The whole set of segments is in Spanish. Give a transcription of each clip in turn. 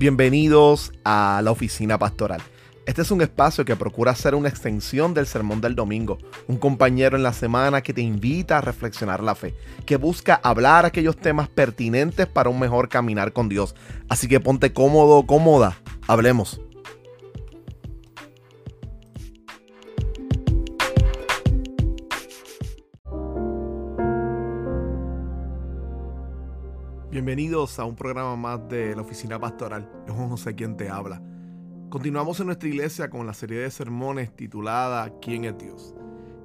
Bienvenidos a la oficina pastoral. Este es un espacio que procura ser una extensión del sermón del domingo, un compañero en la semana que te invita a reflexionar la fe, que busca hablar aquellos temas pertinentes para un mejor caminar con Dios. Así que ponte cómodo, cómoda, hablemos. Bienvenidos a un programa más de la Oficina Pastoral. Es Juan José quien te habla. Continuamos en nuestra iglesia con la serie de sermones titulada ¿Quién es Dios?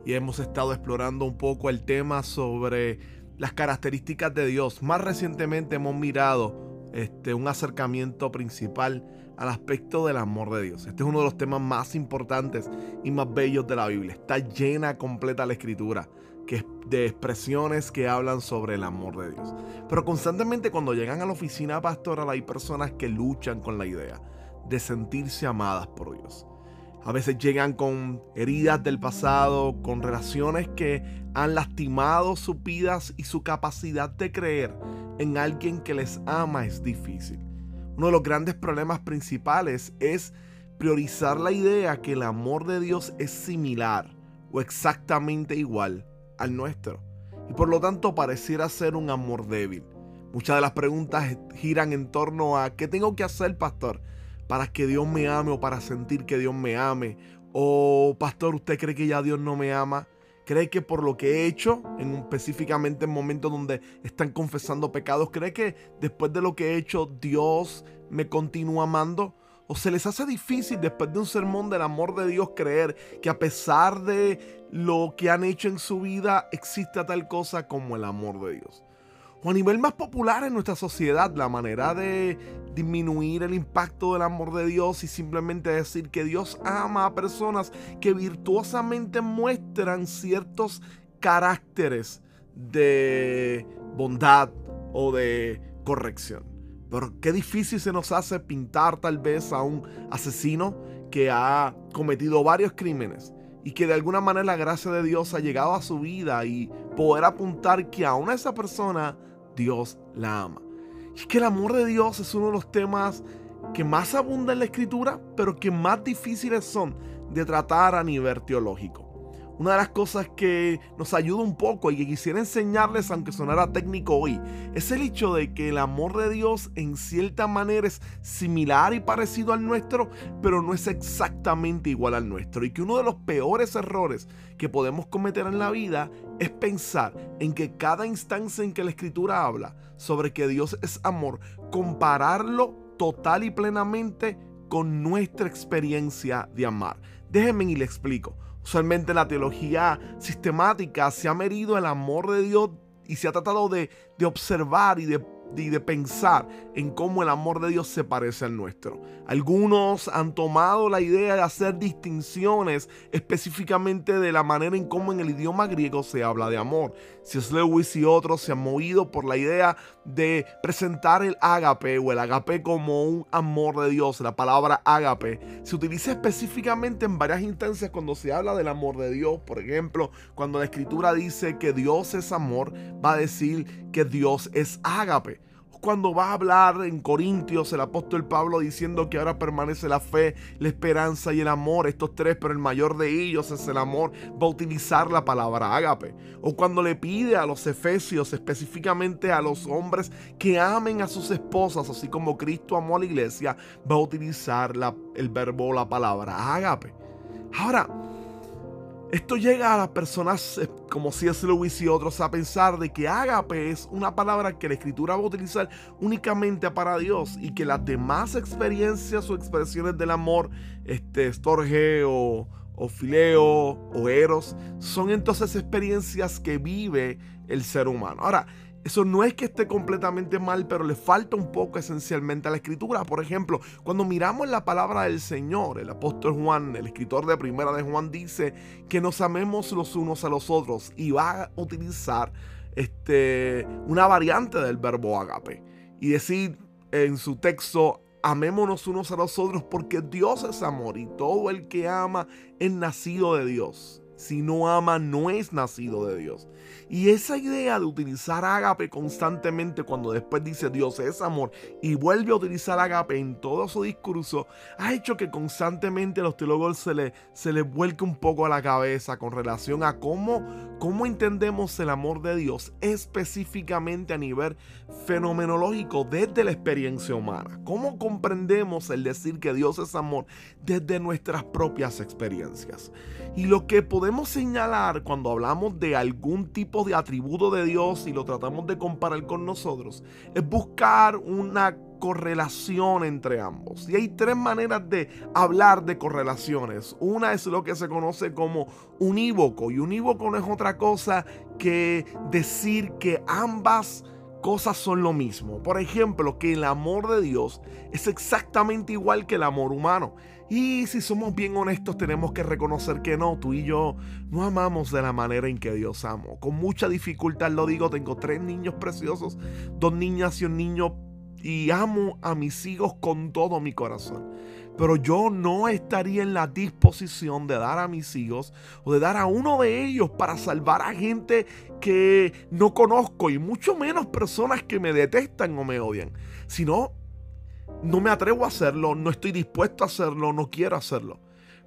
Y hemos estado explorando un poco el tema sobre las características de Dios. Más recientemente hemos mirado este, un acercamiento principal al aspecto del amor de Dios. Este es uno de los temas más importantes y más bellos de la Biblia. Está llena completa la escritura que de expresiones que hablan sobre el amor de Dios. Pero constantemente cuando llegan a la oficina pastoral hay personas que luchan con la idea de sentirse amadas por Dios. A veces llegan con heridas del pasado, con relaciones que han lastimado sus vidas y su capacidad de creer en alguien que les ama es difícil. Uno de los grandes problemas principales es priorizar la idea que el amor de Dios es similar o exactamente igual al nuestro. Y por lo tanto pareciera ser un amor débil. Muchas de las preguntas giran en torno a ¿qué tengo que hacer, pastor? Para que Dios me ame o para sentir que Dios me ame. O, pastor, ¿usted cree que ya Dios no me ama? ¿Cree que por lo que he hecho, en, específicamente en momentos donde están confesando pecados, cree que después de lo que he hecho Dios me continúa amando? ¿O se les hace difícil después de un sermón del amor de Dios creer que a pesar de lo que han hecho en su vida existe tal cosa como el amor de Dios? O a nivel más popular en nuestra sociedad, la manera de disminuir el impacto del amor de Dios y simplemente decir que Dios ama a personas que virtuosamente muestran ciertos caracteres de bondad o de corrección. Pero qué difícil se nos hace pintar tal vez a un asesino que ha cometido varios crímenes y que de alguna manera la gracia de Dios ha llegado a su vida y poder apuntar que aún a esa persona Dios la ama. Y es que el amor de Dios es uno de los temas que más abunda en la escritura, pero que más difíciles son de tratar a nivel teológico. Una de las cosas que nos ayuda un poco y que quisiera enseñarles, aunque sonara técnico hoy, es el hecho de que el amor de Dios en cierta manera es similar y parecido al nuestro, pero no es exactamente igual al nuestro. Y que uno de los peores errores que podemos cometer en la vida es pensar en que cada instancia en que la escritura habla sobre que Dios es amor, compararlo total y plenamente con nuestra experiencia de amar. Déjenme y le explico. Usualmente la teología sistemática se ha medido el amor de Dios y se ha tratado de, de observar y de y de pensar en cómo el amor de Dios se parece al nuestro. Algunos han tomado la idea de hacer distinciones específicamente de la manera en cómo en el idioma griego se habla de amor. Si es Lewis y otros se han movido por la idea de presentar el ágape o el agape como un amor de Dios. La palabra ágape se utiliza específicamente en varias instancias cuando se habla del amor de Dios. Por ejemplo, cuando la escritura dice que Dios es amor, va a decir que Dios es ágape cuando va a hablar en Corintios el apóstol Pablo diciendo que ahora permanece la fe, la esperanza y el amor, estos tres, pero el mayor de ellos es el amor, va a utilizar la palabra ágape. O cuando le pide a los efesios, específicamente a los hombres que amen a sus esposas, así como Cristo amó a la iglesia, va a utilizar el verbo, la palabra ágape. Ahora, esto llega a las personas eh, como C.S. Lewis y otros a pensar de que ágape es una palabra que la escritura va a utilizar únicamente para Dios y que las demás experiencias o expresiones del amor, este, storge o, o fileo o eros, son entonces experiencias que vive el ser humano. Ahora, eso no es que esté completamente mal, pero le falta un poco esencialmente a la escritura. Por ejemplo, cuando miramos la palabra del Señor, el apóstol Juan, el escritor de primera de Juan, dice que nos amemos los unos a los otros y va a utilizar este, una variante del verbo agape y decir en su texto, amémonos unos a los otros porque Dios es amor y todo el que ama es nacido de Dios Si no ama, no es nacido de Dios. Y esa idea de utilizar agape constantemente cuando después dice Dios es amor y vuelve a utilizar agape en todo su discurso, ha hecho que constantemente los teólogos se les se le vuelque un poco a la cabeza con relación a cómo, cómo entendemos el amor de Dios específicamente a nivel fenomenológico desde la experiencia humana. Cómo comprendemos el decir que Dios es amor desde nuestras propias experiencias. Y lo que podemos señalar cuando hablamos de algún tipo de atributo de Dios y lo tratamos de comparar con nosotros es buscar una correlación entre ambos. Y hay tres maneras de hablar de correlaciones. Una es lo que se conoce como unívoco. Y unívoco no es otra cosa que decir que ambas cosas son lo mismo. Por ejemplo, que el amor de Dios es exactamente igual que el amor humano. Y si somos bien honestos, tenemos que reconocer que no, tú y yo no amamos de la manera en que Dios amó. Con mucha dificultad lo digo, tengo tres niños preciosos, dos niñas y un niño, y amo a mis hijos con todo mi corazón. Pero yo no estaría en la disposición de dar a mis hijos o de dar a uno de ellos para salvar a gente que no conozco y mucho menos personas que me detestan o me odian. Sino no me atrevo a hacerlo, no estoy dispuesto a hacerlo, no quiero hacerlo.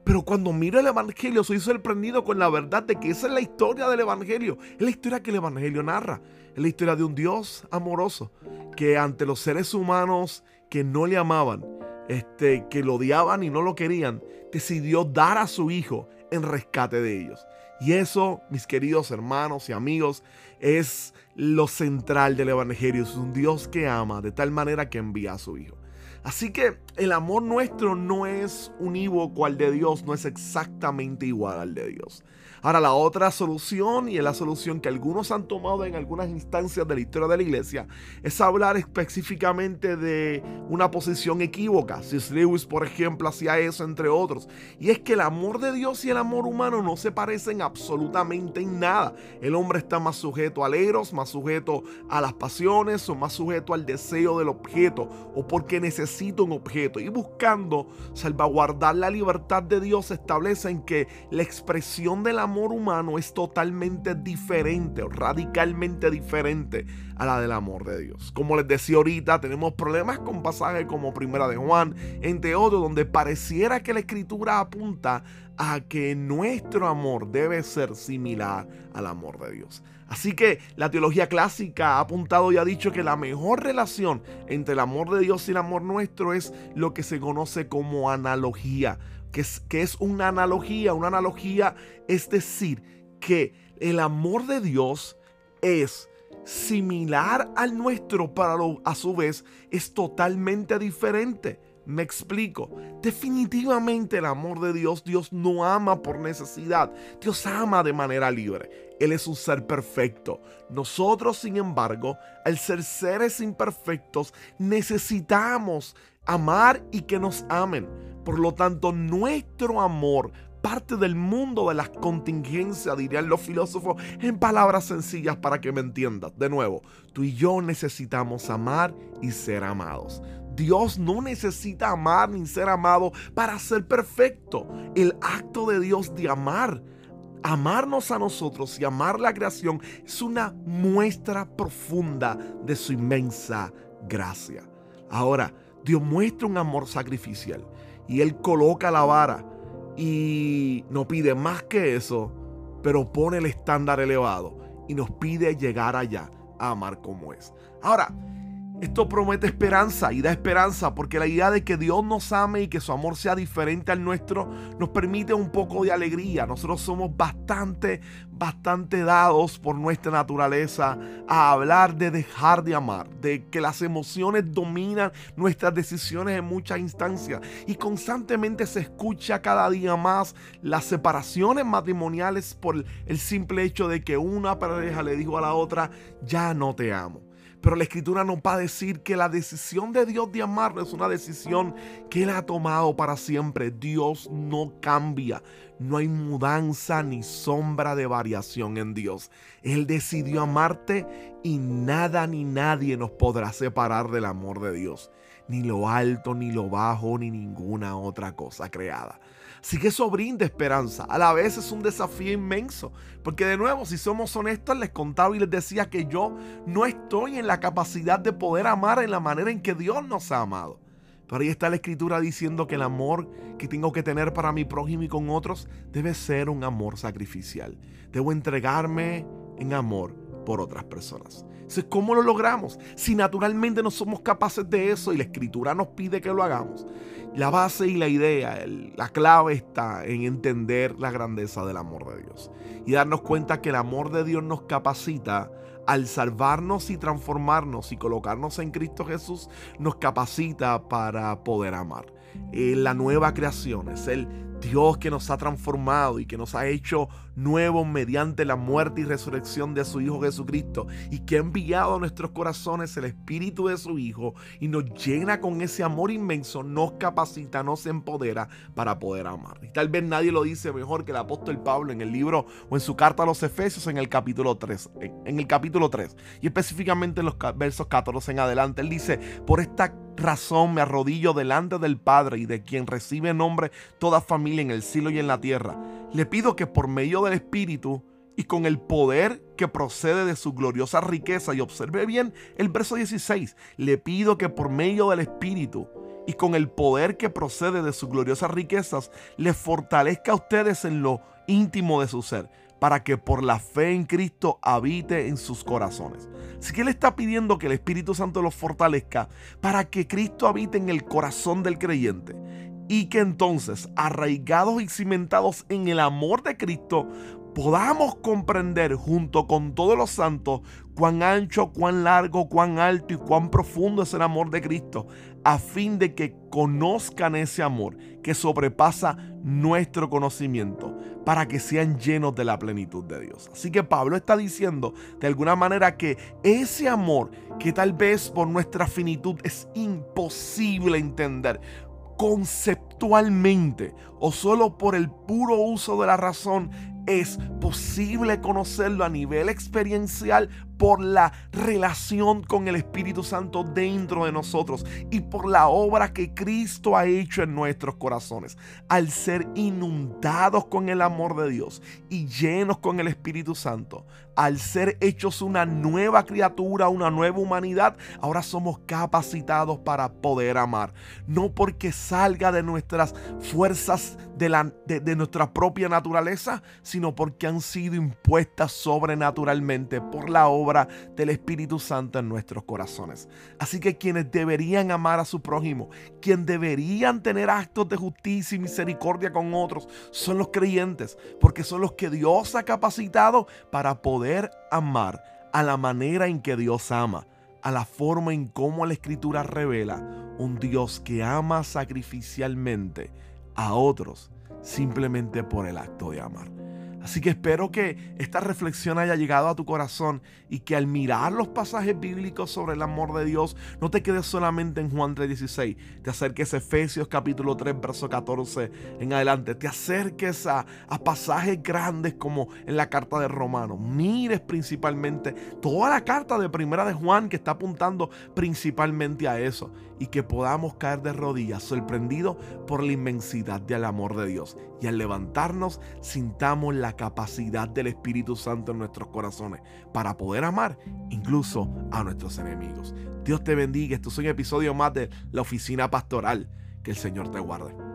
Pero cuando miro el Evangelio soy sorprendido con la verdad de que esa es la historia del Evangelio. Es la historia que el Evangelio narra. Es la historia de un Dios amoroso que ante los seres humanos que no le amaban, este, que lo odiaban y no lo querían, decidió dar a su Hijo en rescate de ellos. Y eso, mis queridos hermanos y amigos, es lo central del Evangelio. Es un Dios que ama de tal manera que envía a su Hijo. Así que el amor nuestro no es unívoco al de Dios, no es exactamente igual al de Dios. Ahora, la otra solución, y es la solución que algunos han tomado en algunas instancias de la historia de la iglesia, es hablar específicamente de una posición equívoca. Si Lewis, por ejemplo, hacía eso, entre otros. Y es que el amor de Dios y el amor humano no se parecen absolutamente en nada. El hombre está más sujeto al eros, más sujeto a las pasiones, o más sujeto al deseo del objeto, o porque necesita un objeto. Y buscando salvaguardar la libertad de Dios, establecen que la expresión del amor amor humano es totalmente diferente radicalmente diferente a la del amor de Dios. Como les decía ahorita, tenemos problemas con pasajes como Primera de Juan, entre otros, donde pareciera que la escritura apunta a que nuestro amor debe ser similar al amor de Dios. Así que la teología clásica ha apuntado y ha dicho que la mejor relación entre el amor de Dios y el amor nuestro es lo que se conoce como analogía que es, que es una analogía. Una analogía es decir que el amor de Dios es similar al nuestro, pero a su vez es totalmente diferente. Me explico. Definitivamente el amor de Dios, Dios no ama por necesidad. Dios ama de manera libre. Él es un ser perfecto. Nosotros, sin embargo, al ser seres imperfectos, necesitamos amar y que nos amen. Por lo tanto, nuestro amor parte del mundo de las contingencias, dirían los filósofos, en palabras sencillas para que me entiendas. De nuevo, tú y yo necesitamos amar y ser amados. Dios no necesita amar ni ser amado para ser perfecto. El acto de Dios de amar, amarnos a nosotros y amar la creación es una muestra profunda de su inmensa gracia. Ahora, Dios muestra un amor sacrificial y Él coloca la vara y no pide más que eso, pero pone el estándar elevado y nos pide llegar allá a amar como es. Ahora, esto promete esperanza y da esperanza porque la idea de que Dios nos ame y que su amor sea diferente al nuestro nos permite un poco de alegría. Nosotros somos bastante, bastante dados por nuestra naturaleza a hablar de dejar de amar, de que las emociones dominan nuestras decisiones en muchas instancias y constantemente se escucha cada día más las separaciones matrimoniales por el simple hecho de que una pareja le dijo a la otra, ya no te amo. Pero la escritura nos va a decir que la decisión de Dios de amarlo es una decisión que Él ha tomado para siempre. Dios no cambia. no hay mudanza ni sombra de variación en Dios. Él decidió amarte y nada ni nadie nos podrá separar del amor de Dios. Ni lo alto, ni lo bajo, ni ninguna otra cosa creada. Así que eso brinda esperanza. A la vez es un desafío inmenso. Porque de nuevo, si somos honestos, les contaba y les decía que yo no estoy en la capacidad de poder amar en la manera en que Dios nos ha amado. Pero ahí está la escritura diciendo que el amor que tengo que tener para mi prójimo y con otros debe ser un amor sacrificial. Debo entregarme en amor por otras personas. Entonces, ¿cómo lo logramos? Si naturalmente no somos capaces de eso y la escritura nos pide que lo hagamos. La base y la idea, la clave está en entender la grandeza del amor de Dios y darnos cuenta que el amor de Dios nos capacita al salvarnos y transformarnos y colocarnos en Cristo Jesús, nos capacita para poder amar. La nueva creación es el Dios que nos ha transformado y que nos ha hecho nuevos mediante la muerte y resurrección de su Hijo Jesucristo y que ha enviado a nuestros corazones el Espíritu de su Hijo y nos llena con ese amor inmenso, nos capacita, nos empodera para poder amar. Y tal vez nadie lo dice mejor que el apóstol Pablo en el libro o en su carta a los Efesios en el capítulo 3, en el capítulo 3 y específicamente en los versos 14 en adelante. Él dice, por esta razón me arrodillo delante del Padre y de quien recibe nombre toda familia en el cielo y en la tierra. Le pido que por medio del Espíritu y con el poder que procede de su gloriosa riqueza, y observe bien el verso 16, le pido que por medio del Espíritu y con el poder que procede de sus gloriosas riquezas, le fortalezca a ustedes en lo íntimo de su ser para que por la fe en Cristo habite en sus corazones. Así que Él está pidiendo que el Espíritu Santo los fortalezca para que Cristo habite en el corazón del creyente y que entonces, arraigados y cimentados en el amor de Cristo, podamos comprender junto con todos los santos cuán ancho, cuán largo, cuán alto y cuán profundo es el amor de Cristo, a fin de que conozcan ese amor que sobrepasa nuestro conocimiento, para que sean llenos de la plenitud de Dios. Así que Pablo está diciendo de alguna manera que ese amor que tal vez por nuestra finitud es imposible entender, conceptualmente o solo por el puro uso de la razón es posible conocerlo a nivel experiencial por la relación con el Espíritu Santo dentro de nosotros y por la obra que Cristo ha hecho en nuestros corazones. Al ser inundados con el amor de Dios y llenos con el Espíritu Santo, al ser hechos una nueva criatura, una nueva humanidad, ahora somos capacitados para poder amar. No porque salga de nuestras fuerzas, de, la, de, nuestra propia naturaleza, sino porque han sido impuestas sobrenaturalmente por la obra del Espíritu Santo en nuestros corazones. Así que quienes deberían amar a su prójimo, quienes deberían tener actos de justicia y misericordia con otros, son los creyentes, porque son los que Dios ha capacitado para poder amar a la manera en que Dios ama a la forma en cómo la escritura revela un Dios que ama sacrificialmente a otros simplemente por el acto de amar. Así que espero que esta reflexión haya llegado a tu corazón y que al mirar los pasajes bíblicos sobre el amor de Dios no te quedes solamente en Juan 3:16, te acerques a Efesios capítulo 3 verso 14 en adelante, te acerques a, pasajes grandes como en la carta de Romanos, mires principalmente toda la carta de primera de Juan que está apuntando principalmente a eso y que podamos caer de rodillas sorprendidos por la inmensidad del amor de Dios. Y al levantarnos sintamos la capacidad del Espíritu Santo en nuestros corazones para poder amar incluso a nuestros enemigos. Dios te bendiga. Esto es un episodio más de la oficina pastoral. Que el Señor te guarde.